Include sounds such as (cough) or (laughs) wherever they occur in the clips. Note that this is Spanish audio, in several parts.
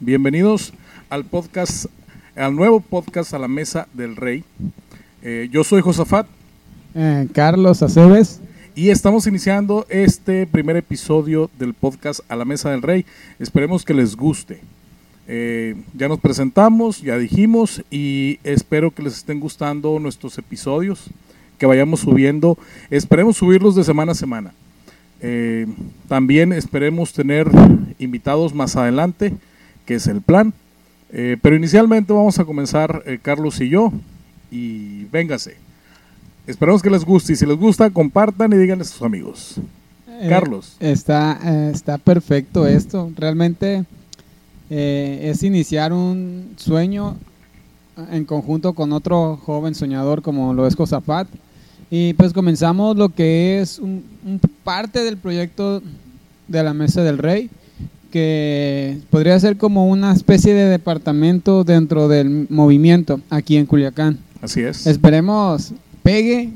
Bienvenidos al podcast, al nuevo podcast a la mesa del rey. Eh, yo soy Josafat Eh, Carlos Aceves. y estamos iniciando este primer episodio del podcast a la mesa del rey. Esperemos que les guste. Eh, ya nos presentamos, ya dijimos y espero que les estén gustando nuestros episodios que vayamos subiendo. Esperemos subirlos de semana a semana. Eh, también esperemos tener invitados más adelante, que es el plan. Eh, pero inicialmente vamos a comenzar eh, Carlos y yo. Y véngase. Esperamos que les guste. Y si les gusta, compartan y díganle a sus amigos. Carlos. Está, está perfecto esto. Realmente es iniciar un sueño en conjunto con otro joven soñador como lo es Josafat. Y pues comenzamos lo que es un, un parte del proyecto de la Mesa del Rey, que podría ser como una especie de departamento dentro del movimiento aquí en Culiacán. Así es. Esperemos pegue,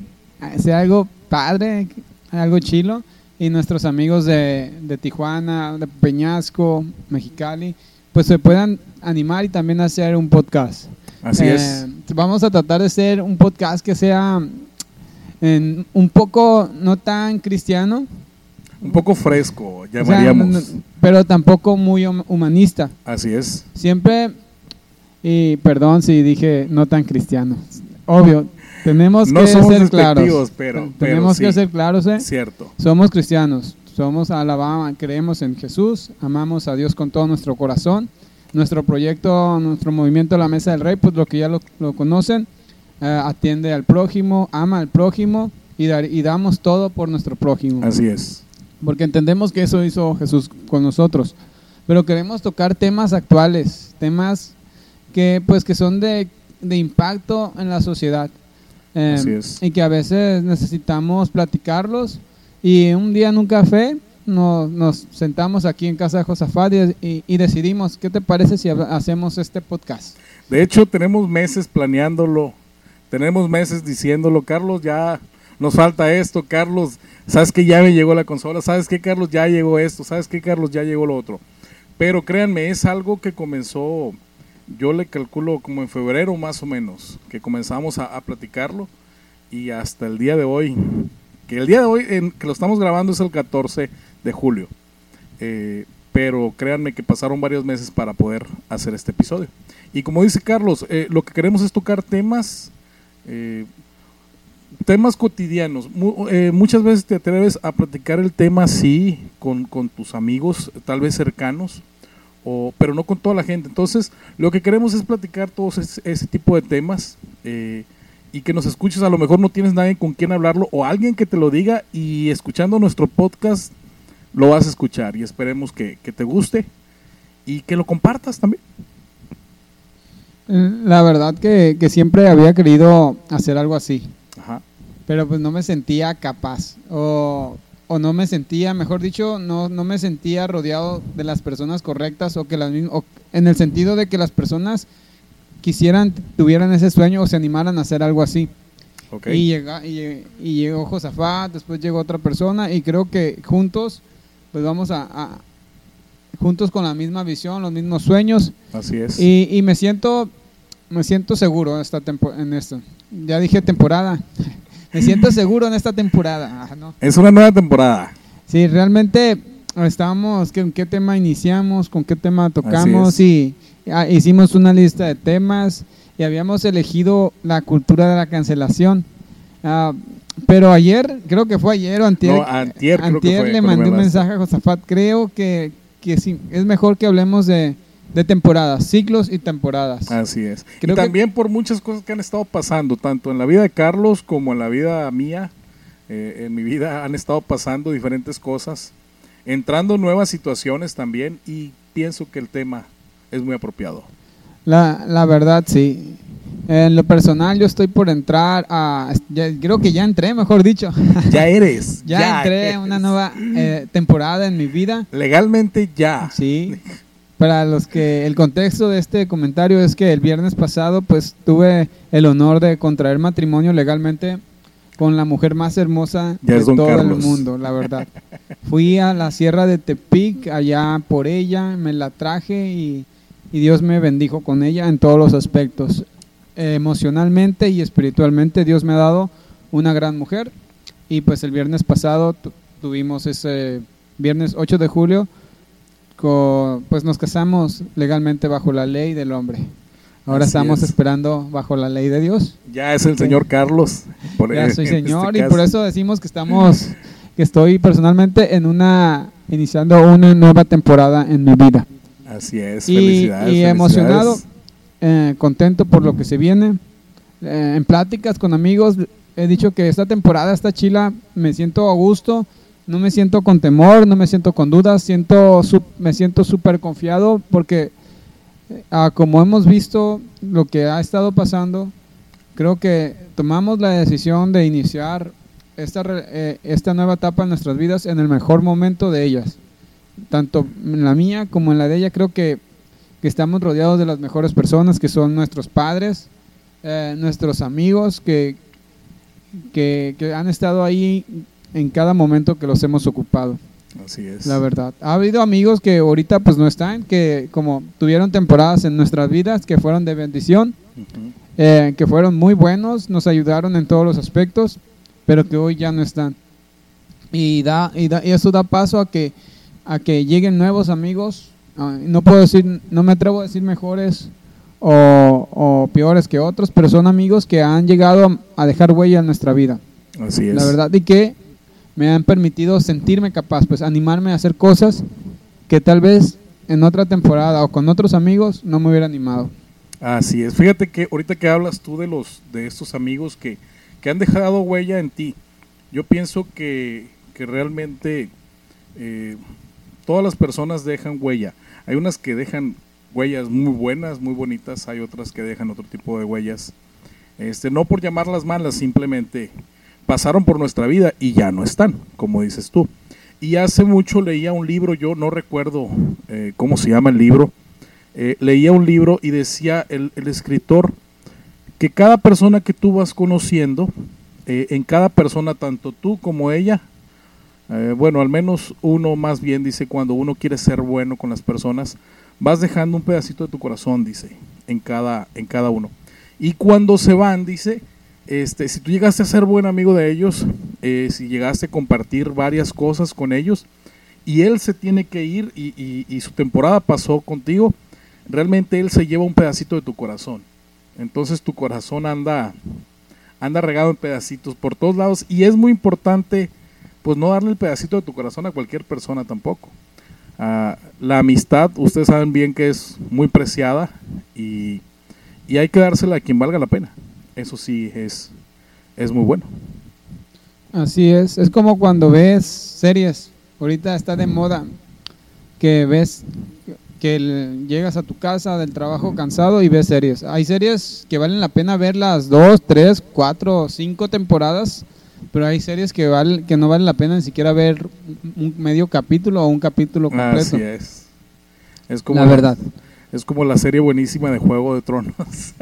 sea algo padre, algo chilo. Y nuestros amigos de, de Tijuana, de Peñasco, Mexicali, pues se puedan animar y también hacer un podcast. Así Eh, es. Vamos a tratar de hacer un podcast que sea en un poco no tan cristiano, Un poco fresco, o sea, llamaríamos. no- pero tampoco muy hum- humanista. Así es. Siempre, y perdón si dije no tan cristiano. Obvio, tenemos No que somos ser claros. pero- Ten- pero tenemos sí. que ser claros, ¿eh? Cierto. Somos cristianos, somos Alabama, creemos en Jesús, amamos a Dios con todo nuestro corazón. Nuestro proyecto, nuestro movimiento La Mesa del Rey, pues lo que ya lo, lo conocen, eh, atiende al prójimo, ama al prójimo y, dar- y damos todo por nuestro prójimo Así es. porque entendemos que eso hizo Jesús con nosotros. Pero queremos tocar temas actuales, temas que pues que son de, de impacto en la sociedad. Eh, Así es. Y que a veces necesitamos platicarlos. Y un día en un café nos, nos sentamos aquí en casa de Josafat y, y- y decidimos, ¿qué te parece si ha- hacemos este podcast? De hecho, tenemos meses planeándolo. Tenemos meses diciéndolo. Carlos, ya nos falta esto. Carlos, ¿sabes que ya me llegó la consola? ¿Sabes que Carlos ya llegó esto? ¿Sabes que Carlos ya llegó lo otro? Pero créanme, es algo que comenzó, yo le calculo como en febrero más o menos, que comenzamos a, a platicarlo y hasta el día de hoy, que el día de hoy en, que lo estamos grabando es el 14 de julio. Eh, pero créanme que pasaron varios meses para poder hacer este episodio. Y como dice Carlos, eh, lo que queremos es tocar temas, eh, temas cotidianos. Eh, muchas veces te atreves a platicar el tema así con, con tus amigos, tal vez cercanos, o, pero no con toda la gente. Entonces, lo que queremos es platicar todos ese, tipo de temas eh, y que nos escuches. A lo mejor no tienes nadie con quien hablarlo o alguien que te lo diga y escuchando nuestro podcast lo vas a escuchar y esperemos que te guste y que lo compartas también. La verdad que, que siempre había querido hacer algo así. Ajá. pero pues no me sentía capaz o, o no me sentía, mejor dicho, no, no me sentía rodeado de las personas correctas o que las o en el sentido de que las personas quisieran, tuvieran ese sueño o se animaran a hacer algo así. Ok. Y, llega, y, y llegó Josafat, después llegó otra persona y creo que juntos, pues vamos a, a- juntos con la misma visión, los mismos sueños Así es. y, y me siento me siento seguro esta tempo- en esto. Ya dije temporada. (laughs) Me siento seguro en esta temporada. Ah, no. Es una nueva temporada. Sí, realmente estábamos, ¿con qué tema iniciamos? ¿Con qué tema tocamos? Y ah, hicimos una lista de temas y habíamos elegido la cultura de la cancelación. Ah, pero ayer, creo que fue ayer o antier, No, antier creo que antier fue le mandé un mensaje a Josafat. Creo que, que sí, es mejor que hablemos de, de temporadas, ciclos y temporadas. Así es. Creo y que- también por muchas cosas que han estado pasando, tanto en la vida de Carlos como en la vida mía. eh, en mi vida han estado pasando diferentes cosas. entrando en nuevas situaciones también y pienso que el tema es muy apropiado. La, la verdad, sí. En lo personal, yo estoy por entrar a. ya- creo que ya entré, mejor dicho. (laughs) Ya eres. (laughs) ya, entré a una nueva eh, temporada en mi vida. Legalmente ya. Sí. (laughs) Para los que el contexto de este comentario es que el viernes pasado pues tuve el honor de contraer matrimonio legalmente con la mujer más hermosa Ya de todo Carlos. el mundo, la verdad. (laughs) Fui a la sierra de Tepic allá por ella, me la traje y, y Dios me bendijo con ella en todos los aspectos. Eh, emocionalmente y espiritualmente Dios me ha dado una gran mujer y pues el viernes pasado tu- tuvimos ese viernes 8 de julio co- pues nos casamos legalmente bajo la ley del hombre. Ahora Así estamos es. esperando bajo la ley de Dios. Ya es el señor Carlos. por- Ya soy este señor y caso. por eso decimos que estamos, que estoy personalmente en una, iniciando una nueva temporada en mi vida. Así es. Y, felicidades, y emocionado, felicidades. eh, contento por lo que se viene. Eh, en pláticas con amigos he dicho que esta temporada, esta chila, me siento a gusto, no me siento con temor, no me siento con dudas, siento me siento súper confiado porque eh, ah, como hemos visto lo que ha estado pasando, creo que tomamos la decisión de iniciar esta, eh, esta nueva etapa en nuestras vidas en el mejor momento de ellas. Tanto en la mía como en la de ella, creo que, que estamos rodeados de las mejores personas, que son nuestros padres, eh, nuestros amigos, que, que han estado ahí en cada momento que los hemos ocupado. Así es. La verdad. Ha habido amigos que ahorita pues no están, que como tuvieron temporadas en nuestras vidas que fueron de bendición, Ujú. eh, que fueron muy buenos, nos ayudaron en todos los aspectos, pero que hoy ya no están. Y, da, y, da- y eso da paso a que, a que lleguen nuevos amigos. ah, no puedo decir, no me atrevo a decir mejores o, o peores que otros, pero son amigos que han llegado a, a dejar huella en nuestra vida Así es. la verdad, y que me han permitido sentirme capaz, pues animarme a hacer cosas que tal vez en otra temporada o con otros amigos no me hubiera animado. Así es. Fíjate que ahorita que hablas tú de los de estos amigos que, que han dejado huella en ti, yo pienso que, que realmente eh, todas las personas dejan huella. Hay unas que dejan huellas muy buenas, muy bonitas, hay otras que dejan otro tipo de huellas. Este, no por llamarlas malas, simplemente pasaron por nuestra vida y ya no están, como dices tú. Y hace mucho leía un libro, yo no recuerdo eh, cómo se llama el libro, eh, leía un libro y decía el, escritor que cada persona que tú vas conociendo, eh, en cada persona, tanto tú como ella, bueno, al menos uno más bien dice, cuando uno quiere ser bueno con las personas, vas dejando un pedacito de tu corazón, dice, en cada, en cada uno. Y cuando se van, dice, este, si tú llegaste a ser buen amigo de ellos, eh, si llegaste a compartir varias cosas con ellos, y él se tiene que ir y, su temporada pasó contigo, realmente él se lleva un pedacito de tu corazón. Entonces tu corazón anda, anda regado en pedacitos por todos lados y es muy importante pues no darle el pedacito de tu corazón a cualquier persona tampoco. Ah, la amistad, ustedes saben bien que es muy preciada y, y hay que dársela a quien valga la pena. Eso sí es, es muy bueno. Así es, es como cuando ves series, ahorita está de moda, que ves que el- llegas a tu casa del trabajo cansado y ves series. Hay series que valen la pena ver las dos, tres, cuatro, cinco temporadas, pero hay series que, val- que no valen la pena ni siquiera ver un medio capítulo o un capítulo completo. Así es. Es como La verdad. Es como la serie buenísima de Juego de Tronos.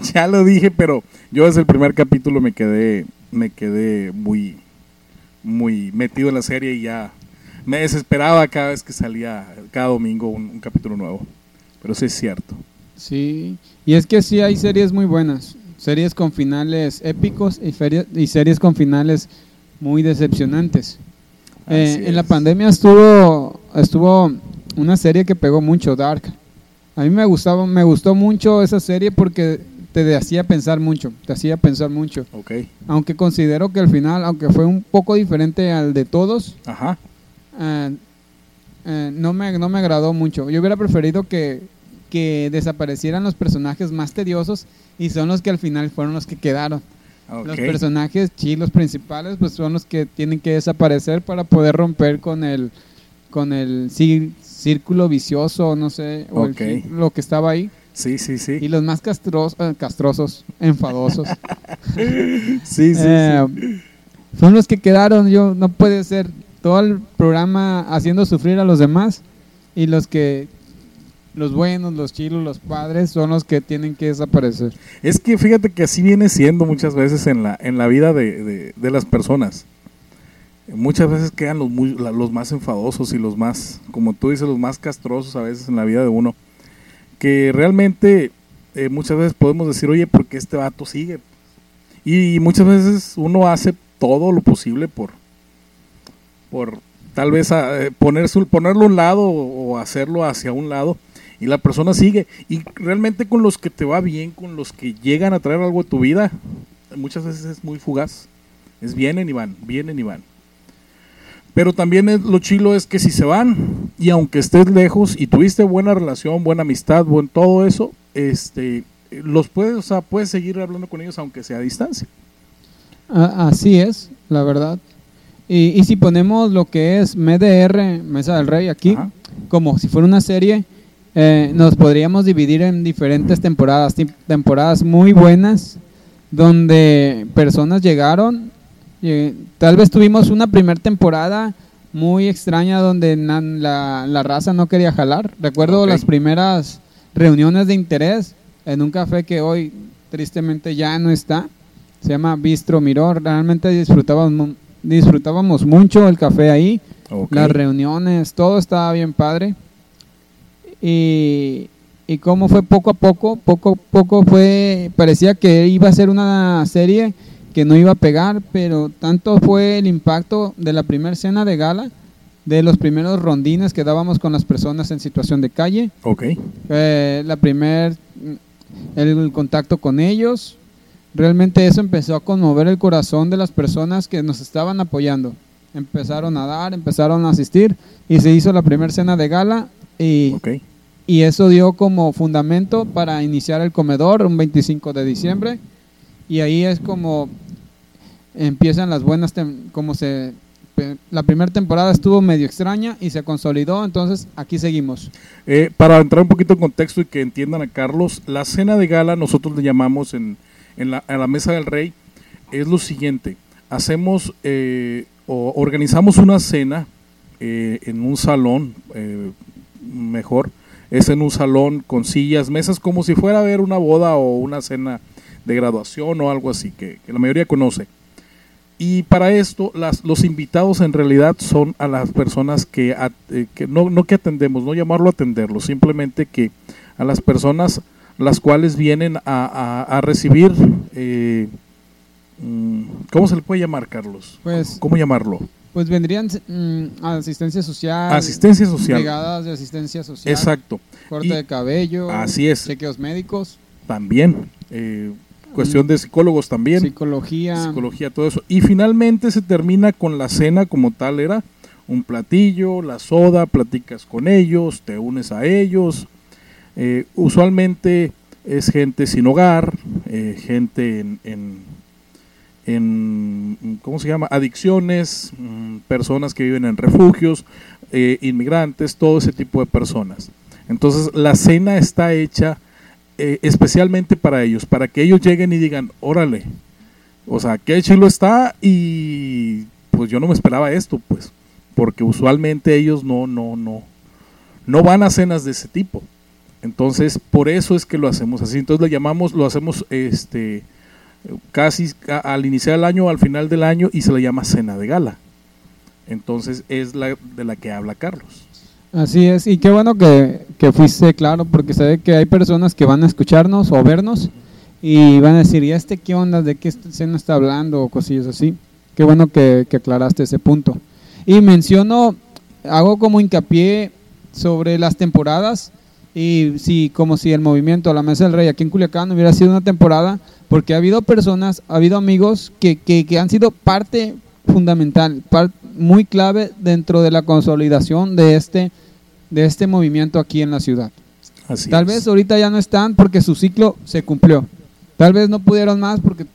(laughs) ya lo dije, pero yo desde el primer capítulo me quedé, me quedé muy, muy metido en la serie y ya me desesperaba cada vez que salía, cada domingo un, un capítulo nuevo. Pero sí es cierto. Sí, y es que sí hay series muy buenas, series con finales épicos y, series con finales muy decepcionantes. Eh, en la pandemia estuvo estuvo una serie que pegó mucho, Dark. A mí me gustaba, me gustó mucho esa serie porque te hacía pensar mucho, te hacía pensar mucho. Ok. Aunque considero que al final, aunque fue un poco diferente al de todos, Ajá. eh, eh, no, me, no me agradó mucho. Yo hubiera preferido que, que desaparecieran los personajes más tediosos y son los que al final fueron los que quedaron. Los personajes chilos principales pues son los que tienen que desaparecer para poder romper con el con el cí- círculo vicioso, no sé, o el lo que estaba ahí. Sí, sí, sí. Y los más castros- eh, castrosos, enfadosos, (laughs) Sí, sí, eh, son los que quedaron. Yo no puede ser todo el programa haciendo sufrir a los demás y los que los buenos, los chilos, los padres son los que tienen que desaparecer. sí. Es que fíjate que así viene siendo muchas veces en la, en la vida de, de- de las personas. Muchas veces quedan los, muy- los más enfadosos y los más, como tú dices, los más castrosos a veces en la vida de uno. Que realmente eh, muchas veces podemos decir, oye, ¿por qué este vato sigue? Y, muchas veces uno hace todo lo posible por, por tal vez a- eh, ponerse, ponerlo a un lado o hacerlo hacia un lado y la persona sigue. Y realmente con los que te va bien, con los que llegan a traer algo a tu vida, muchas veces es muy fugaz. Es vienen y van, vienen y van. Pero también es- lo chilo es que si se van y aunque estés lejos y tuviste buena relación, buena amistad, buen todo eso, este los puedes, o sea, puedes seguir hablando con ellos aunque sea a distancia. Así es, la verdad. Y, y si ponemos lo que es MDR, Mesa del Rey, aquí, Ajá. como si fuera una serie, eh, nos podríamos dividir en diferentes temporadas, temporadas muy buenas, donde personas llegaron, eh, tal vez tuvimos una primera temporada muy extraña donde na- la, la raza no quería jalar. Recuerdo las primeras reuniones de interés en un café que hoy tristemente ya no está. Se llama Bistro Miró. Realmente disfrutábamos, mu- disfrutábamos mucho el café ahí las reuniones, todo estaba bien padre. Y, y cómo fue poco a poco, poco a poco fue, parecía que iba a ser una serie que no iba a pegar, pero tanto fue el impacto de la primera cena de gala, de los primeros rondines que dábamos con las personas en situación de calle, Ok. eh, la primer el, el contacto con ellos. Realmente eso empezó a conmover el corazón de las personas que nos estaban apoyando. Empezaron a dar empezaron a asistir y se hizo la primera cena de gala y, y eso dio como fundamento para iniciar el comedor un 25 de diciembre y ahí es como empiezan las buenas como se la primera temporada estuvo medio extraña y se consolidó entonces aquí seguimos. Eh, para entrar un poquito en contexto y que entiendan a Carlos, la cena de gala nosotros le llamamos en, en la, a la mesa del rey es lo siguiente, hacemos eh, o organizamos una cena eh, en un salón, eh, mejor, es en un salón con sillas, mesas, como si fuera a ver una boda o una cena de graduación o algo así, que, que la mayoría conoce. Y para esto, las, los invitados en realidad son a las personas que, eh, que no, no que atendemos, no llamarlo atenderlo, simplemente que a las personas las cuales vienen a, a- a recibir, eh, mm, ¿cómo se le puede llamar, Carlos? Pues- ¿Cómo llamarlo? Pues vendrían mm, asistencia social, Asistencia social. brigadas de asistencia social, Exacto, corte Y- de cabello, así es. chequeos médicos, también. eh, cuestión de psicólogos también. psicología, psicología, todo eso. Y finalmente se termina con la cena como tal, era un platillo, la soda, platicas con ellos, te unes a ellos. Eh, usualmente es gente sin hogar, eh, gente en, en, en, ¿cómo se llama? Adicciones, mm, personas que viven en refugios, eh, inmigrantes, todo ese tipo de personas. Entonces la cena está hecha eh, especialmente para ellos, para que ellos lleguen y digan, órale, o sea, qué chilo está y pues yo no me esperaba esto, pues, porque usualmente ellos no, no, no, no van a cenas de ese tipo. Entonces, por eso es que lo hacemos así. Entonces le llamamos, lo hacemos este casi al iniciar el año o al final del año y se le llama cena de gala. Entonces es la de la que habla Carlos. Así es, y qué bueno que, que fuiste claro, porque se ve que hay personas que van a escucharnos o vernos y van a decir, ¿y este qué onda? ¿De qué escena está hablando? O cosillas así. Qué bueno que, que aclaraste ese punto. Y menciono, hago como hincapié sobre las temporadas y si como si el movimiento La Mesa del Rey aquí en Culiacán hubiera sido una temporada, porque ha habido personas, ha habido amigos que, que, han sido parte fundamental, muy clave dentro de la consolidación de este, de este movimiento aquí en la ciudad. Así Tal es. vez ahorita ya no están porque su ciclo se cumplió. Tal vez no pudieron más porque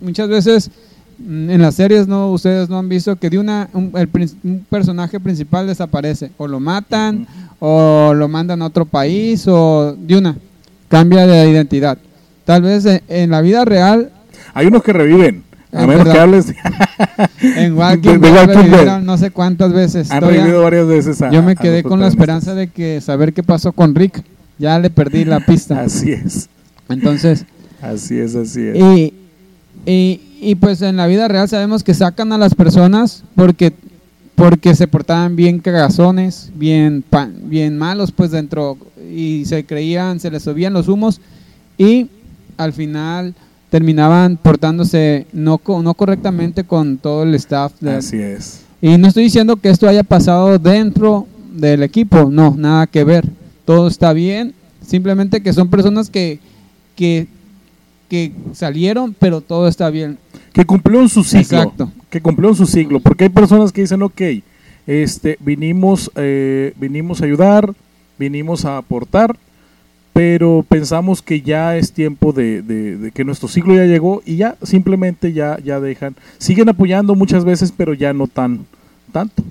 muchas veces mm, en las series no ustedes no han visto que de una un, el un personaje principal desaparece o lo matan o lo mandan a otro país o de una cambia de identidad. Tal vez en, en la vida real Hay unos que reviven. A menos que verdad. hables. (laughs) en Walking de Walking Dead. no sé cuántas veces. Han Todavía- revivido varias veces. a- yo me quedé con la esperanza de que saber qué pasó con Rick. Ya le perdí la pista. Así es. Entonces, Así es, así es. Y, y, y, pues en la vida real sabemos que sacan a las personas porque porque se portaban bien cagazones, bien bien malos pues dentro y se creían, se les subían los humos y al final terminaban portándose no no correctamente con todo el staff de- Así es. y no estoy diciendo que esto haya pasado dentro del equipo, no, nada que ver. Todo está bien, simplemente que son personas que, que, que salieron, pero todo está bien. Que cumplió en su ciclo. Exacto. Que cumplió en su ciclo. Porque hay personas que dicen, ok, este, vinimos, eh, vinimos a ayudar, vinimos a aportar, pero pensamos que ya es tiempo de, de- de que nuestro ciclo ya llegó y ya simplemente ya, ya dejan. Siguen apoyando muchas veces, pero ya no tan tanto.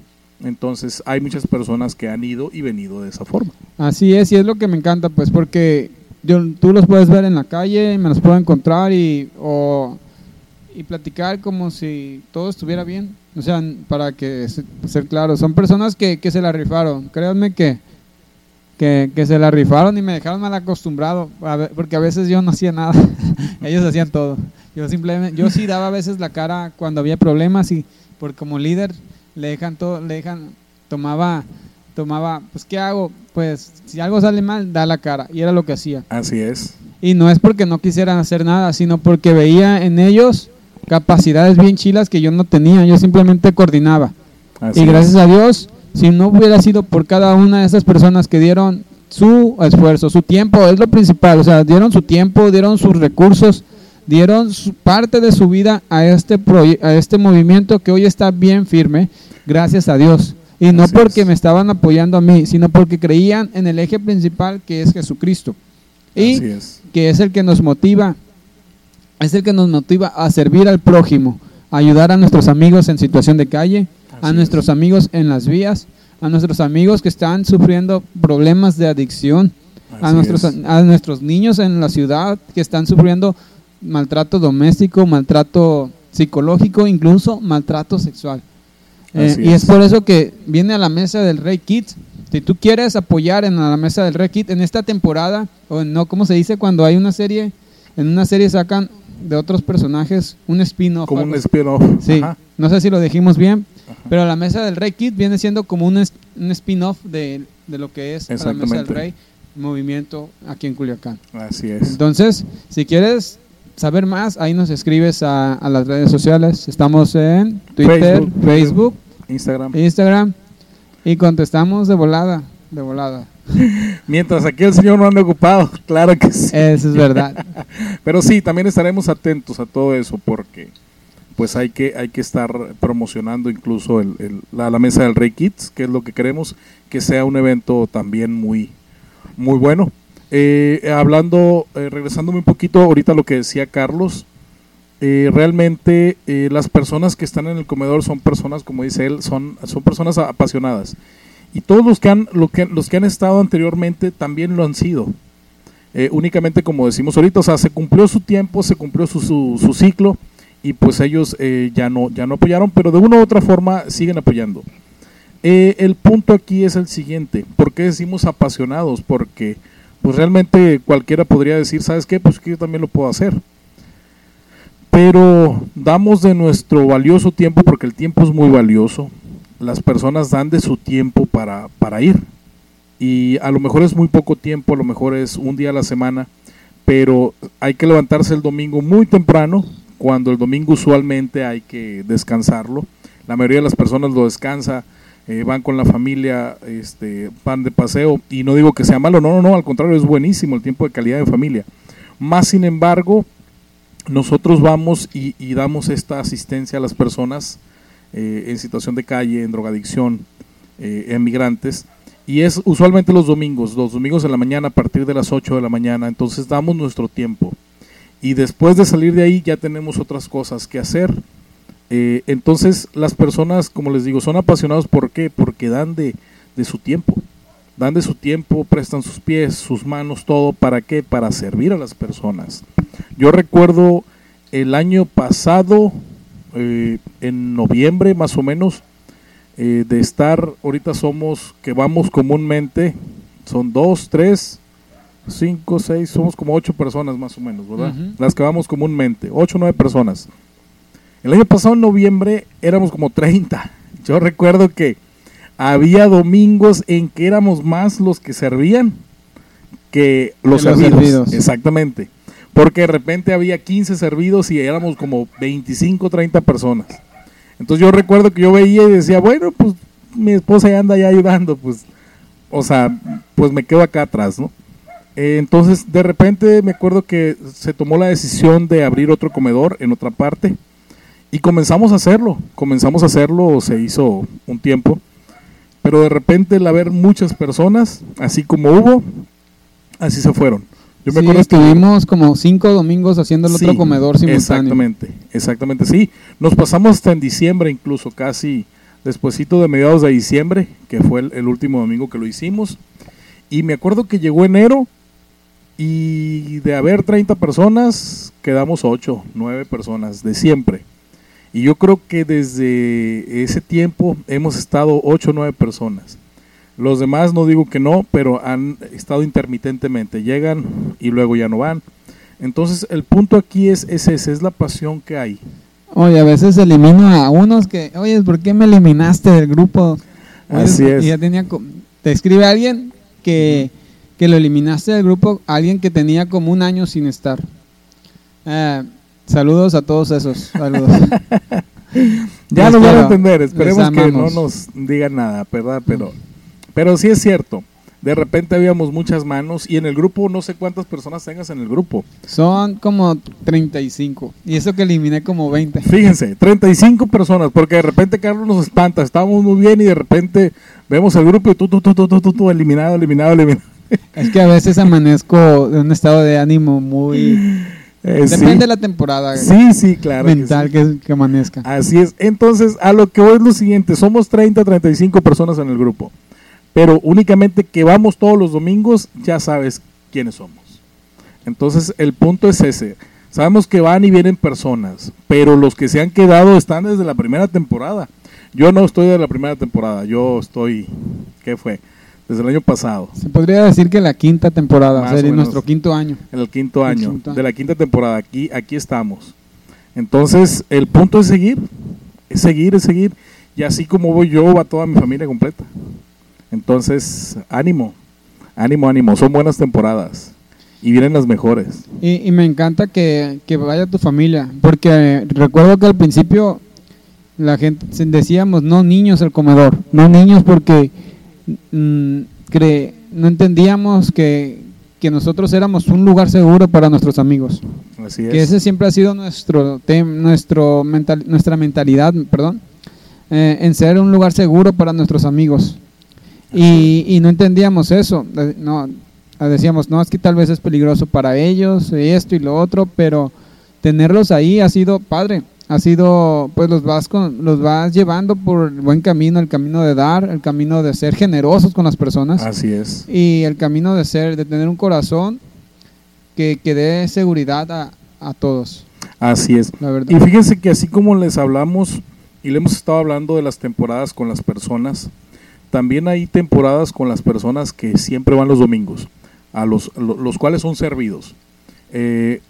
Entonces hay muchas personas que han ido y venido de esa forma. Así es, y es lo que me encanta, pues, porque yo, tú los puedes ver en la calle, me los puedo encontrar y, o, y platicar como si todo estuviera bien. O sea, para que se- ser claro, son personas que, que se la rifaron. Créanme que, que, que se la rifaron y me dejaron mal acostumbrado, a ve- porque a veces yo no hacía nada, (laughs) ellos hacían todo. Yo simplemente, yo sí daba a veces la cara cuando había problemas y por como líder le dejan todo, le dejan, tomaba, tomaba, pues ¿qué hago? Pues si algo sale mal, da la cara y era lo que hacía. Así es. Y no es porque no quisieran hacer nada, sino porque veía en ellos capacidades bien chilas que yo no tenía, yo simplemente coordinaba. Así y gracias es. a Dios, si no hubiera sido por cada una de esas personas que dieron su esfuerzo, su tiempo, es lo principal, o sea, dieron su tiempo, dieron sus recursos, dieron su parte de su vida a este a este movimiento que hoy está bien firme, gracias a Dios. Y no Así porque es. me estaban apoyando a mí, sino porque creían en el eje principal que es Jesucristo. Y es. que es el que nos motiva, es el que nos motiva a servir al prójimo, a ayudar a nuestros amigos en situación de calle, a nuestros amigos en las vías, a nuestros amigos que están sufriendo problemas de adicción, a nuestros, es. a nuestros niños en la ciudad que están sufriendo maltrato doméstico, maltrato psicológico, incluso maltrato sexual. Eh, y es es. por eso que viene a la mesa del Rey Kids. Si tú quieres apoyar en la mesa del Rey Kids en esta temporada, o en- no, ¿cómo se dice? Cuando hay una serie, en una serie sacan de otros personajes un spin-off. Como un algo spin-off. Sí, Ajá. no sé si lo dijimos bien, pero la mesa del Rey Kid viene siendo como un, es- un spin-off de, de lo que es la mesa del. Rey movimiento aquí en Culiacán. Así es. Entonces, si quieres saber más, ahí nos escribes a, a las redes sociales. Estamos en Twitter, Facebook, Facebook, Instagram. Instagram y contestamos de volada, de volada. (laughs) Mientras aquí el señor no ande ocupado, (laughs) claro que sí. Eso es verdad. (laughs) Pero sí, también estaremos atentos a todo eso porque pues hay que, hay que estar promocionando incluso la, mesa del Rey Kids, que es lo que queremos que sea un evento también muy, muy bueno. Eh, hablando, eh, regresándome un poquito ahorita a lo que decía Carlos, eh, realmente eh, las personas que están en el comedor son personas, como dice él, son, son personas apasionadas. Y todos los que han, lo que, los que han estado anteriormente también lo han sido. Únicamente como decimos ahorita, o sea, se cumplió su tiempo, se cumplió su ciclo y pues ellos eh, ya, no, ya no apoyaron, pero de una u otra forma siguen apoyando. Eh, el punto aquí es el siguiente, ¿por qué decimos apasionados? Porque pues realmente cualquiera podría decir, ¿sabes qué? Pues que yo también lo puedo hacer. Pero damos de nuestro valioso tiempo, porque el tiempo es muy valioso, las personas dan de su tiempo para, para ir. Y a lo mejor es muy poco tiempo, a lo mejor es un día a la semana, pero hay que levantarse el domingo muy temprano, cuando el domingo usualmente hay que descansarlo. La mayoría de las personas lo descansa, eh, van con la familia, este, van de paseo, y no digo que sea malo, no, no, no, al contrario, es buenísimo el tiempo de calidad de familia. Más sin embargo, nosotros vamos y, damos esta asistencia a las personas eh, en situación de calle, en drogadicción, eh, en migrantes, y es usualmente los domingos, los domingos en la mañana a partir de las 8 de la mañana, entonces damos nuestro tiempo. Y después de salir de ahí ya tenemos otras cosas que hacer. Eh, entonces las personas, como les digo, son apasionados. ¿Por qué? Porque dan de, de su tiempo. Dan de su tiempo, prestan sus pies, sus manos, todo. ¿Para qué? Para servir a las personas. Yo recuerdo el año pasado, eh, en noviembre más o menos, eh, de estar, ahorita somos, que vamos comúnmente, son dos, tres, cinco, seis, somos como ocho personas más o menos, ¿verdad? Las que vamos comúnmente, ocho, nueve personas. El año pasado, en noviembre, éramos como 30. Yo recuerdo que había domingos en que éramos más los que servían que los, Que los servidos. servidos. Exactamente. Porque de repente había 15 servidos y éramos como 25, 30 personas. Entonces yo recuerdo que yo veía y decía, bueno, pues mi esposa ya anda ya ayudando, pues, o sea, pues me quedo acá atrás, ¿no? Eh, entonces de repente me acuerdo que se tomó la decisión de abrir otro comedor en otra parte y comenzamos a hacerlo, comenzamos a hacerlo, se hizo un tiempo, pero de repente el haber muchas personas, así como hubo, así se fueron. Yo me Sí, acuerdo que- estuvimos como cinco domingos haciendo el otro Sí, comedor simultáneo. Exactamente, exactamente, sí. Nos pasamos hasta en diciembre incluso, casi despuesito de mediados de diciembre, que fue el, el último domingo que lo hicimos. Y me acuerdo que llegó enero y de haber 30 personas, quedamos 8, 9 personas de siempre. Y yo creo que desde ese tiempo hemos estado 8 o 9 personas. Los demás no digo que no, pero han estado intermitentemente. Llegan y luego ya no van. Entonces el punto aquí es, es ese, es la pasión que hay. Oye, a veces elimino a unos que, oye, ¿por qué me eliminaste del grupo? Oye, Así es. Y ya tenía, te escribe alguien que, que lo eliminaste del grupo, alguien que tenía como un año sin estar. Eh, saludos a todos esos, saludos. (laughs) Ya nos van a entender, esperemos que no nos digan nada, ¿verdad? Pero, pero sí es cierto. De repente habíamos muchas manos y en el grupo no sé cuántas personas tengas en el grupo. Son como 35 y eso que eliminé como 20. Fíjense, 35 personas, porque de repente Carlos nos espanta, estábamos muy bien y de repente vemos el grupo y tú, tú, tú, tú, tú, tú, tú, eliminado, eliminado, eliminado. Es que a veces amanezco de un estado de ánimo muy... Eh, sí. Depende de la temporada Sí, sí, claro. que mental sí. que, que amanezca. Así es. Entonces, a lo que voy es lo siguiente, somos 30, 35 personas en el grupo, pero únicamente que vamos todos los domingos, ya sabes quiénes somos. Entonces, el punto es ese. Sabemos que van y vienen personas, pero los que se han quedado están desde la primera temporada. Yo no estoy de la primera temporada, yo estoy, ¿qué fue? Desde el año pasado, Se podría decir que la quinta temporada, Más sería o nuestro quinto año. en el quinto El año quinto de la quinta temporada. Aquí, aquí estamos. Entonces, el punto es seguir, es seguir, es seguir. Y así como voy yo, va toda mi familia completa. Entonces, ánimo, ánimo, ánimo. Son buenas temporadas y vienen las mejores. Y, y me encanta que, que vaya tu familia, porque recuerdo que al principio la gente decíamos no niños al comedor, no niños porque mm, cre- no entendíamos que, que nosotros éramos un lugar seguro para nuestros amigos. Así es. Que ese siempre ha sido nuestro nuestro mental, nuestra mentalidad, perdón, eh, en ser un lugar seguro para nuestros amigos. Y, y no entendíamos eso. eh, No, eh, decíamos, no, es que tal vez es peligroso para ellos, esto y lo otro, pero tenerlos ahí ha sido padre. Ha sido, pues los vas, con, los vas llevando por el buen camino, el camino de dar, el camino de ser generosos con las personas Así es. y el camino de ser, de tener un corazón que, que dé seguridad a, a todos, Así es. la verdad. Y fíjense que así como les hablamos y le hemos estado hablando de las temporadas con las personas, también hay temporadas con las personas que siempre van los domingos, a los, lo- los cuales son servidos. Eh,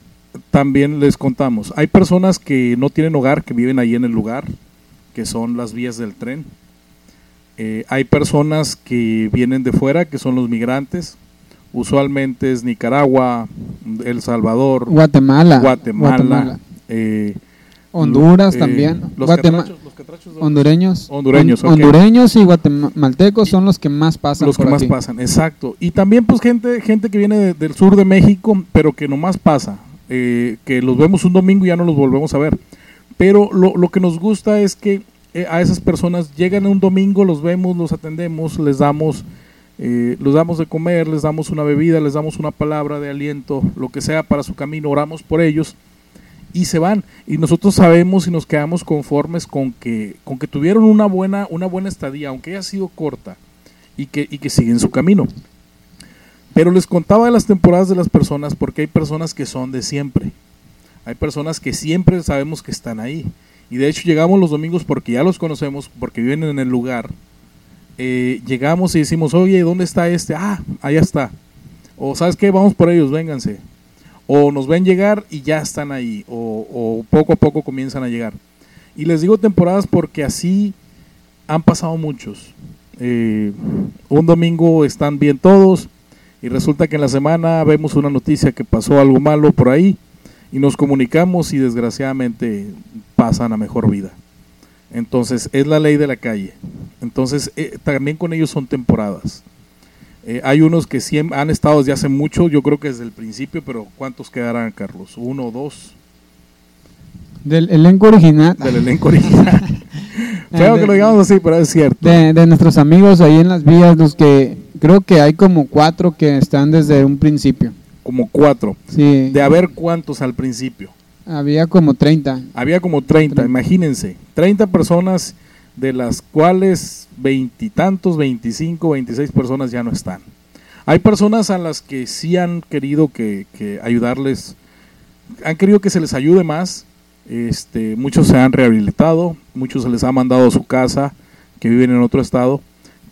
también les contamos, hay personas que no tienen hogar, que viven ahí en el lugar, que son las vías del tren. Eh, hay personas que vienen de fuera, que son los migrantes. Usualmente es Nicaragua, El Salvador, Guatemala, Guatemala, eh, Honduras eh, también, los catrachos- los catrachos hondureños, Hondureños, hon- ok. hondureños y guatemaltecos son los que más pasan los que más pasan, exacto. Y también pues gente gente que viene de- del sur de México, pero que nomás pasa, eh, que los vemos un domingo y ya no los volvemos a ver. Pero lo, que nos gusta es que eh, a esas personas llegan un domingo, los vemos, los atendemos, les damos, eh, los damos de comer, les damos una bebida, les damos una palabra de aliento, lo que sea para su camino, oramos por ellos. y se van. Y nosotros sabemos y nos quedamos conformes con que, con que tuvieron una buena, una buena estadía, aunque haya sido corta, y que, y que siguen su camino. Pero les contaba de las temporadas de las personas porque hay personas que son de siempre. Hay personas que siempre sabemos que están ahí. Y de hecho llegamos los domingos porque ya los conocemos, porque viven en el lugar. Eh, llegamos y decimos, oye, ¿dónde está este? Ah, allá está. O sabes qué, vamos por ellos, vénganse. O nos ven llegar y ya están ahí. O, o poco a poco comienzan a llegar. Y les digo temporadas porque así han pasado muchos. Eh, un domingo están bien todos y resulta que en la semana vemos una noticia que pasó algo malo por ahí y nos comunicamos y desgraciadamente pasan a mejor vida. Entonces es la ley de la calle. Entonces eh, también con ellos son temporadas. Eh, hay unos que siempre han estado desde hace mucho, yo creo que desde el principio, pero ¿cuántos quedarán, Carlos? ¿Uno o dos? Del elenco original. Del elenco original. (laughs) Feo que lo digamos así, pero es cierto. De, de nuestros amigos ahí en las vías, los que creo que hay como cuatro que están desde un principio. Como cuatro. Sí. De haber cuántos al principio. Había como 30. Había como 30, imagínense. 30 personas, de las cuales veintitantos, 25, 26 personas ya no están. Hay personas a las que sí han querido que, que ayudarles, han querido que se les ayude más. Este, muchos se han rehabilitado, muchos se les ha mandado a su casa, que viven en otro estado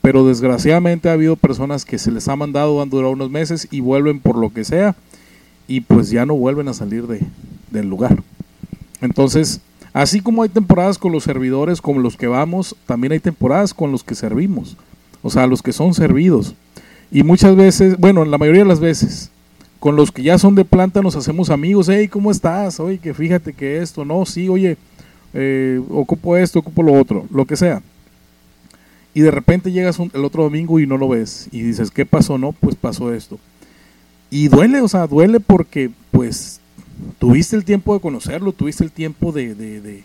pero desgraciadamente ha habido personas que se les ha mandado, han durado unos meses y vuelven por lo que sea y pues ya no vuelven a salir de, del lugar. Entonces, así como hay temporadas con los servidores, como los que vamos, también hay temporadas con los que servimos, o sea, los que son servidos. Y muchas veces, bueno, la mayoría de las veces, con los que ya son de planta nos hacemos amigos, hey, ¿cómo estás? Oye, que fíjate que esto, no, sí, oye, eh, ocupo esto, ocupo lo otro, lo que sea y de repente llegas el otro domingo y no lo ves y dices, ¿qué pasó? No, pues pasó esto. Y duele, o sea, duele porque pues tuviste el tiempo de conocerlo, tuviste el tiempo de, de,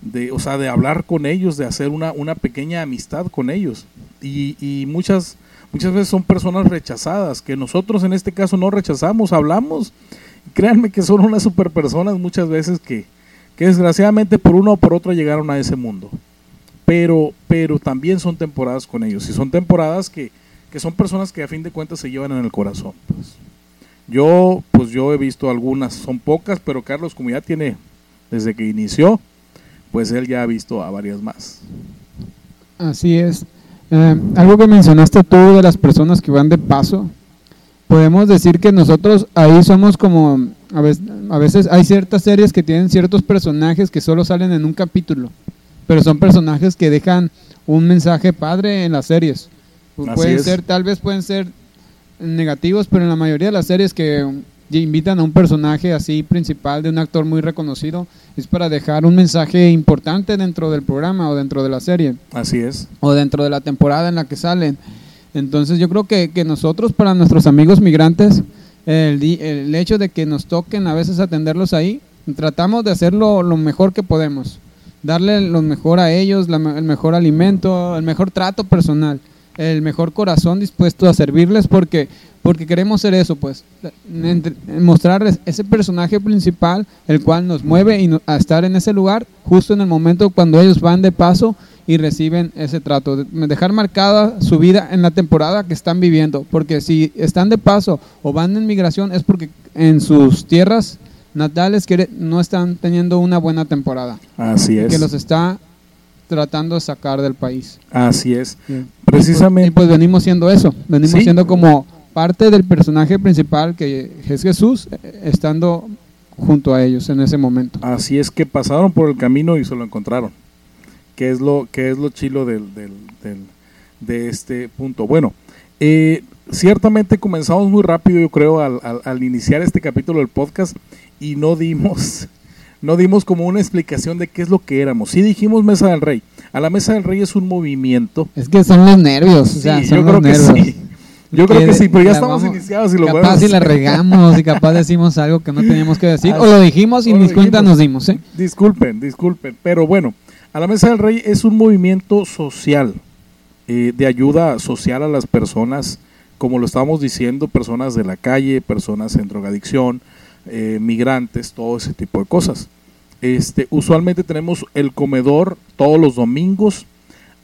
de, o sea, de hablar con ellos, de hacer una, una pequeña amistad con ellos. Y, y muchas, muchas veces son personas rechazadas, que nosotros en este caso no rechazamos, hablamos. Créanme que son unas super personas muchas veces que, que desgraciadamente por una o por otra llegaron a ese mundo pero, pero también son temporadas con ellos. Y son temporadas que, que son personas que a fin de cuentas se llevan en el corazón. Pues. Yo, pues yo he visto algunas, son pocas, pero Carlos, como ya tiene desde que inició, pues él ya ha visto a varias más. Así es. Eh, algo que mencionaste tú de las personas que van de paso, podemos decir que nosotros ahí somos como, a a veces hay ciertas series que tienen ciertos personajes que solo salen en un capítulo pero son personajes que dejan un mensaje padre en las series. pueden ser, tal vez pueden ser negativos, pero en la mayoría de las series que invitan a un personaje así principal de un actor muy reconocido es para dejar un mensaje importante dentro del programa o dentro de la serie. Así es. O dentro de la temporada en la que salen. Entonces yo creo que, que nosotros, para nuestros amigos migrantes, el, el, hecho de que nos toquen a veces atenderlos ahí, tratamos de hacerlo lo mejor que podemos darle lo mejor a ellos, el mejor alimento, el mejor trato personal, el mejor corazón dispuesto a servirles porque porque queremos ser eso, pues, mostrarles ese personaje principal, el cual nos mueve y a estar en ese lugar justo en el momento cuando ellos van de paso y reciben ese trato, dejar marcada su vida en la temporada que están viviendo, porque si están de paso o van en migración es porque en sus tierras natales que no están teniendo una buena temporada. Así es. Que los está tratando de sacar del país. Así es. Precisamente. Y pues, venimos siendo eso, venimos siendo como parte del personaje principal que es Jesús, eh, estando junto a ellos en ese momento. Así es que pasaron por el camino y se lo encontraron. Que es lo, que es lo chilo del, del, de este punto. Bueno, eh, ciertamente comenzamos muy rápido, yo creo, al, al, iniciar este capítulo del podcast y no dimos, no dimos como una explicación de qué es lo que éramos. Sí dijimos Mesa del Rey. A la Mesa del Rey es un movimiento. Es que son los nervios, o sea, son yo creo Que sí. Yo creo que sí, pero ya estamos iniciados y lo Capaz si la regamos y capaz decimos algo que no teníamos que decir, o lo dijimos y ni cuenta nos dimos. ¿eh? Disculpen, disculpen, pero bueno, a la Mesa del Rey es un movimiento social, eh, de ayuda social a las personas, como lo estábamos diciendo, personas de la calle, personas en drogadicción, eh, migrantes, todo ese tipo de cosas. Este, usualmente tenemos el comedor todos los domingos,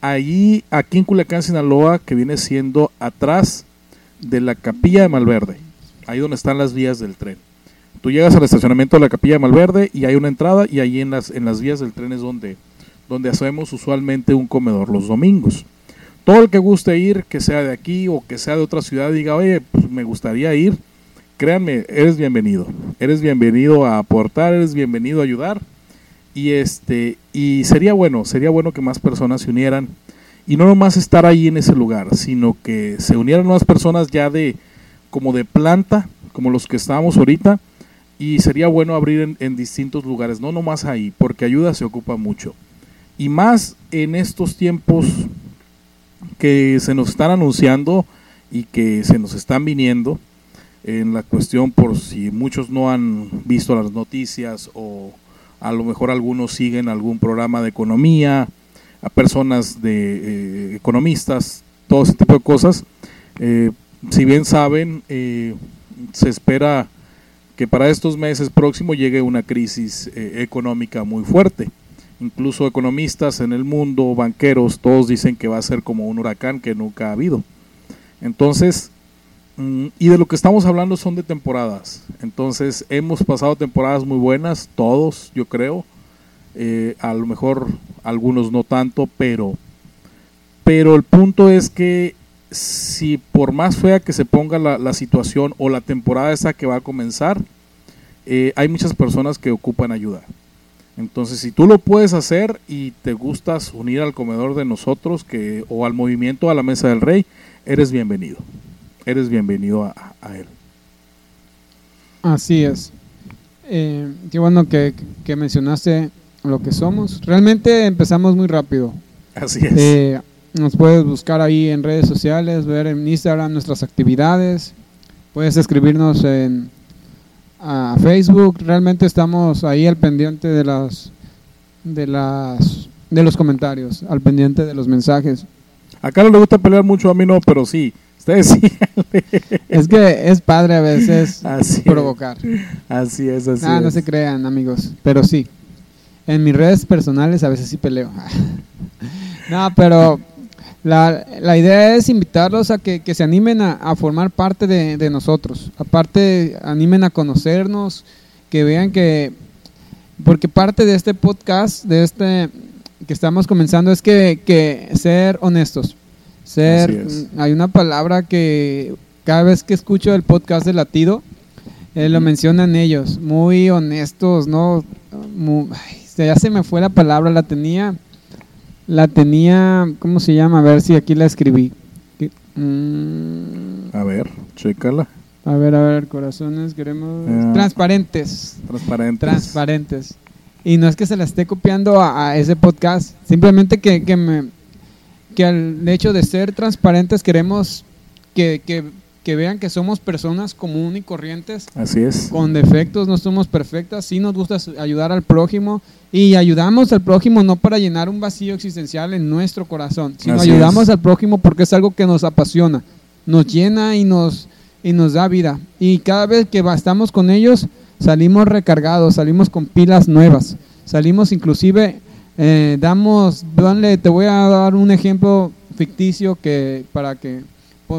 allí, aquí en Culiacán, Sinaloa, que viene siendo atrás de la capilla de Malverde, ahí donde están las vías del tren. Tú llegas al estacionamiento de la capilla de Malverde y hay una entrada y ahí en las, en las vías del tren es donde, donde hacemos usualmente un comedor los domingos. Todo el que guste ir, que sea de aquí o que sea de otra ciudad, diga, oye, pues me gustaría ir, créanme, eres bienvenido. Eres bienvenido a aportar, eres bienvenido a ayudar. Y este, y sería bueno, sería bueno que más personas se unieran. Y no nomás estar ahí en ese lugar, sino que se unieran más personas ya de, como de planta, como los que estábamos ahorita. Y sería bueno abrir en, en distintos lugares, no nomás ahí, porque ayuda se ocupa mucho. Y más en estos tiempos que se nos están anunciando y que se nos están viniendo en la cuestión por si muchos no han visto las noticias o a lo mejor algunos siguen algún programa de economía, a personas de eh, economistas, todo ese tipo de cosas. Eh, si bien saben, eh, se espera que para estos meses próximos llegue una crisis económica muy fuerte. Incluso economistas en el mundo, banqueros, todos dicen que va a ser como un huracán que nunca ha habido. Entonces, y de lo que estamos hablando son de temporadas. Entonces, hemos pasado temporadas muy buenas, todos, yo creo. Eh, a lo mejor algunos no tanto, pero, pero el punto es que si por más fea que se ponga la, la situación o la temporada esa que va a comenzar, eh, hay muchas personas que ocupan ayuda. Entonces, si tú lo puedes hacer y te gustas unir al comedor de nosotros que, o al movimiento a la mesa del rey, eres bienvenido. Eres bienvenido a, a él. Así es. Eh, qué bueno que, que, mencionaste lo que somos. Realmente empezamos muy rápido. Así es. Eh, nos puedes buscar ahí en redes sociales, ver en Instagram nuestras actividades. Puedes escribirnos en a Facebook. Realmente estamos ahí al pendiente de las de las de los comentarios, al pendiente de los mensajes. Acá no le gusta pelear mucho, a mí no, pero sí. Ustedes sí. (laughs) es que es padre a veces así provocar. Es. Así es, así ah, es. no se crean, amigos, pero sí. En mis redes personales a veces sí peleo. (laughs) no, pero la, la, idea es invitarlos a que, que se animen a, a, formar parte de, de, nosotros. Aparte, animen a conocernos, que vean que, porque parte de este podcast, de este que estamos comenzando, es que, que ser honestos. Ser, hay una palabra que cada vez que escucho el podcast de Latido, eh, lo mencionan ellos, muy honestos, ¿no? Muy, ay, ya se me fue la palabra, la tenía la tenía, ¿cómo se llama? A ver si aquí la escribí. Mm. A ver, chécala. A ver, a ver, corazones, queremos... Uh, transparentes. Transparentes. Transparentes. Y no es que se la esté copiando a, a ese podcast, simplemente que, que, me, que al hecho de ser transparentes queremos que, que, que vean que somos personas comunes y corrientes. Así es. Con defectos, no somos perfectas, sí nos gusta ayudar al prójimo y ayudamos al prójimo no para llenar un vacío existencial en nuestro corazón, sino Así ayudamos es. al prójimo porque es algo que nos apasiona, nos llena y nos, y nos da vida. Y cada vez que estamos con ellos, salimos recargados, salimos con pilas nuevas, salimos inclusive, eh, damos, te voy a dar un ejemplo ficticio que para que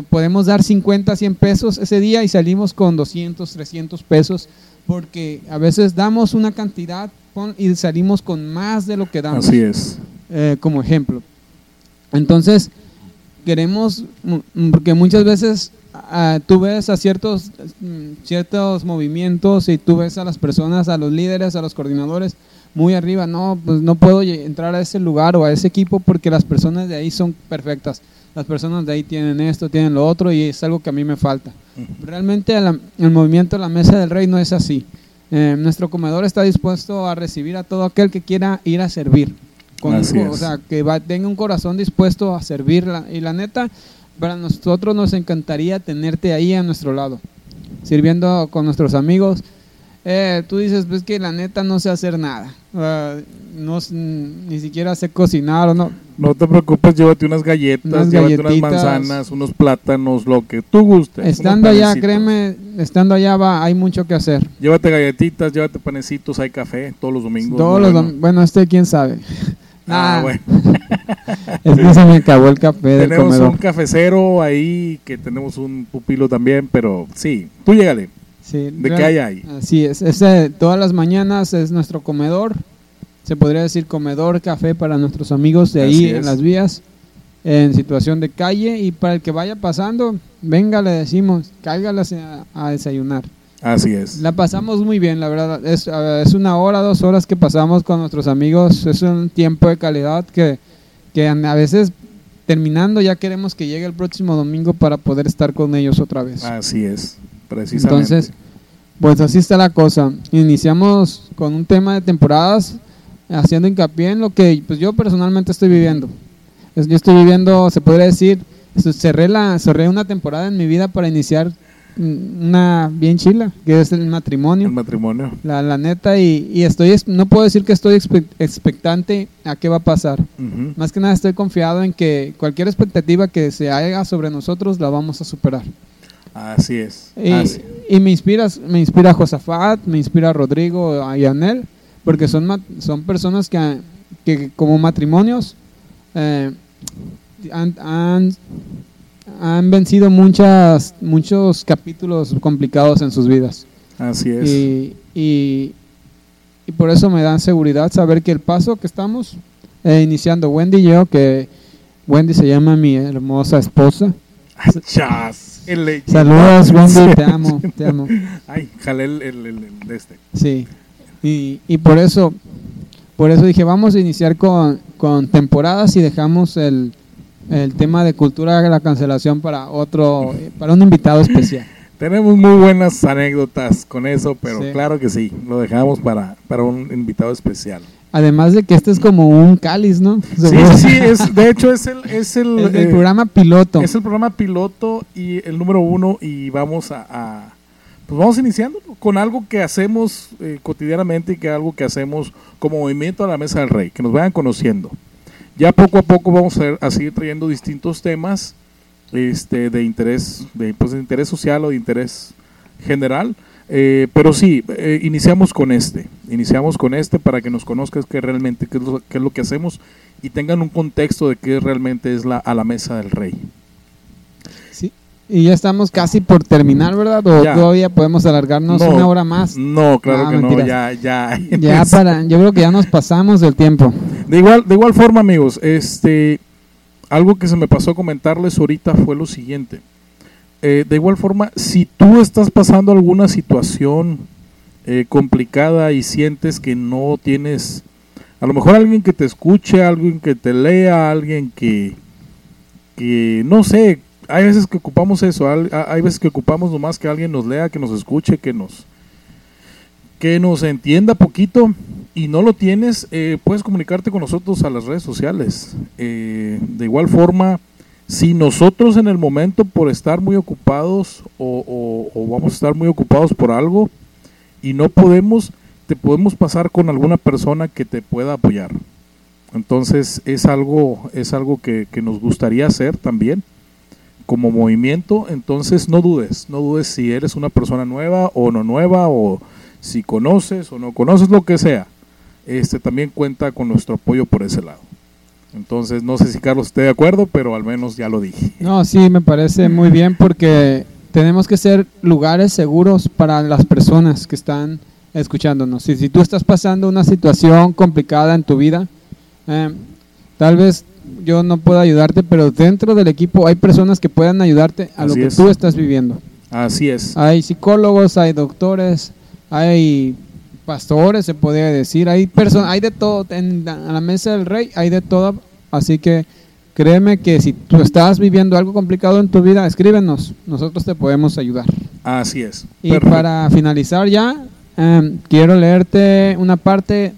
podemos dar 50, 100 pesos ese día y salimos con 200, 300 pesos porque a veces damos una cantidad y salimos con más de lo que damos. Así es. Eh, como ejemplo. Entonces, queremos, porque muchas veces uh, tú ves a ciertos, ciertos movimientos y tú ves a las personas, a los líderes, a los coordinadores muy arriba, no, pues no puedo entrar a ese lugar o a ese equipo porque las personas de ahí son perfectas. Las personas de ahí tienen esto, tienen lo otro y es algo que a mí me falta. Realmente el, el movimiento de la mesa del rey no es así. Eh, nuestro comedor está dispuesto a recibir a todo aquel que quiera ir a servir. Con, o sea, que va, tenga un corazón dispuesto a servirla. Y la neta, para nosotros nos encantaría tenerte ahí a nuestro lado, sirviendo con nuestros amigos. eh, tú dices, pues que la neta no sé hacer nada. Ah, no, ni siquiera sé cocinar o no. No te preocupes, llévate unas galletas, Unas llévate unas manzanas, unos plátanos, lo que tú gustes. Estando allá, créeme, estando allá va, hay mucho que hacer. Llévate galletitas, llévate panecitos, hay café todos los domingos. Todos los dom- bueno, este quién sabe. Ah, Nah, bueno. (laughs) Es que se me acabó el café del Tenemos comedor. un cafecero ahí, que tenemos un pupilo también, pero sí, tú llégale. Sí, ¿De real- qué hay ahí? Así es. Todas las mañanas es nuestro comedor. Se podría decir comedor, café para nuestros amigos de ahí en las vías, en situación de calle. Y para el que vaya pasando, venga, le decimos, cáigale a, a desayunar. Así es. La pasamos muy bien, la verdad. Es, es una hora, dos horas que pasamos con nuestros amigos. Es un tiempo de calidad que, que a veces terminando ya queremos que llegue el próximo domingo para poder estar con ellos otra vez. Así es, precisamente. Entonces, pues así está la cosa. Iniciamos con un tema de temporadas, haciendo hincapié en lo que pues yo personalmente estoy viviendo. Yo estoy viviendo, se podría decir, cerré, la, cerré una temporada en mi vida para iniciar una bien chila, que es el matrimonio. el matrimonio. La, la neta, y, y estoy, no puedo decir que estoy expe- expectante a qué va a pasar. Más que nada estoy confiado en que cualquier expectativa que se haga sobre nosotros la vamos a superar. Así es. Y, Así. y me inspira, me inspira Josafat, me inspira Rodrigo y Anel, porque son, son personas que, que como matrimonios eh, han, han, han vencido muchas, muchos capítulos complicados en sus vidas. Así es. Y, y, y por eso me dan seguridad saber que el paso que estamos eh, iniciando Wendy y yo, que Wendy se llama mi hermosa esposa. Chas. El Saludos (laughs) Wendy, te amo, te amo. Ay, jalé el, el- el- el de este. Sí, y, y por eso por eso dije, vamos a iniciar con, con temporadas y dejamos el, el tema de cultura de la cancelación para otro, para un invitado especial. (laughs) Tenemos muy buenas anécdotas con eso, pero Sí. claro que sí, lo dejamos para, para un invitado especial. Además de que este es como un cáliz, ¿no? Sí, sí, es, de hecho es (laughs) el, es el, eh, programa piloto. es el programa piloto y el número uno y vamos a, a- pues vamos iniciando con algo que hacemos eh, cotidianamente y que algo que hacemos como movimiento a la mesa del rey, que nos vayan conociendo. Ya poco a poco vamos a, a seguir trayendo distintos temas este, de interés, de, pues, de interés social o de interés general. Eh, pero sí, eh, iniciamos con este, iniciamos con este para que nos conozcas qué realmente qué es, lo, qué es lo que hacemos y tengan un contexto de qué realmente es la a la mesa del rey. Sí. Y ya estamos casi por terminar, ¿verdad? O Ya. todavía podemos alargarnos No. una hora más. No, claro Ah, que mentiras. no, ya, ya. Ya (laughs) para, yo creo que ya nos pasamos del tiempo. De igual, de igual forma, amigos, este, algo que se me pasó a comentarles ahorita fue lo siguiente. Eh, de igual forma, si tú estás pasando alguna situación eh, complicada y sientes que no tienes, a lo mejor alguien que te escuche, alguien que te lea, alguien que, que no sé, hay veces que ocupamos eso, hay veces que ocupamos nomás que alguien nos lea, que nos escuche, que nos, que nos entienda poquito y no lo tienes, eh, puedes comunicarte con nosotros a las redes sociales. Eh, de igual forma, si nosotros en el momento por estar muy ocupados o, vamos a estar muy ocupados por algo y no podemos, te podemos pasar con alguna persona que te pueda apoyar. Entonces es algo, es algo que, que nos gustaría hacer también como movimiento. Entonces no dudes, no dudes si eres una persona nueva o no nueva o si conoces o no conoces lo que sea. Este también cuenta con nuestro apoyo por ese lado. Entonces no sé si Carlos esté de acuerdo, pero al menos ya lo dije. No, sí, me parece muy bien porque tenemos que ser lugares seguros para las personas que están escuchándonos. Si, si tú estás pasando una situación complicada en tu vida, eh, tal vez yo no pueda ayudarte, pero dentro del equipo hay personas que puedan ayudarte a lo que es. tú estás viviendo. Así es. Hay psicólogos, hay doctores, hay pastores, se podría decir, hay personas, hay de todo, en la, mesa del rey hay de todo, así que créeme que si tú estás viviendo algo complicado en tu vida, escríbenos, nosotros te podemos ayudar. Así es. Y Perfecto. para finalizar ya, em, quiero leerte una parte,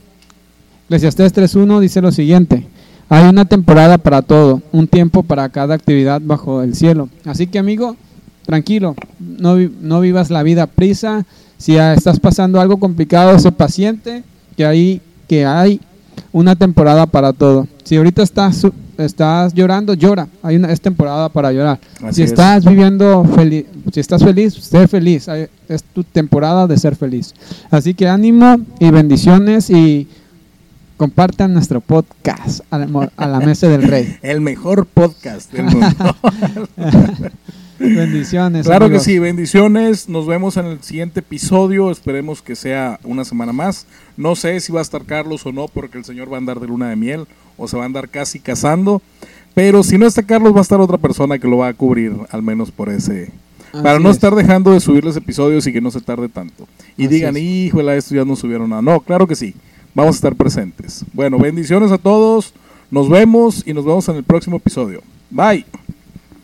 Eclesiastés 3.1 dice lo siguiente, hay una temporada para todo, un tiempo para cada actividad bajo el cielo. Así que amigo, tranquilo, no, no vivas la vida prisa, Si estás pasando algo complicado, sé paciente, que hay, que hay una temporada para todo. Si ahorita estás, estás llorando, llora. Hay una, es temporada para llorar. Así si es. estás viviendo feliz, si estás feliz, sé feliz. Es tu temporada de ser feliz. Así que ánimo y bendiciones y compartan nuestro podcast a la, mo- a la mesa del rey. (laughs) El mejor podcast del mundo. (laughs) Bendiciones. Claro que sí, bendiciones. Nos vemos en el siguiente episodio. Esperemos que sea una semana más. No sé si va a estar Carlos o no, porque el señor va a andar de luna de miel o se va a andar casi casando. Pero si no está Carlos, va a estar otra persona que lo va a cubrir, al menos por ese. para no es. estar dejando de subirles episodios y que no se tarde tanto. Y Así digan, es. híjole, esto ya no subieron nada. No, claro que sí. Vamos a estar presentes. Bueno, bendiciones a todos. Nos vemos y nos vemos en el próximo episodio. Bye.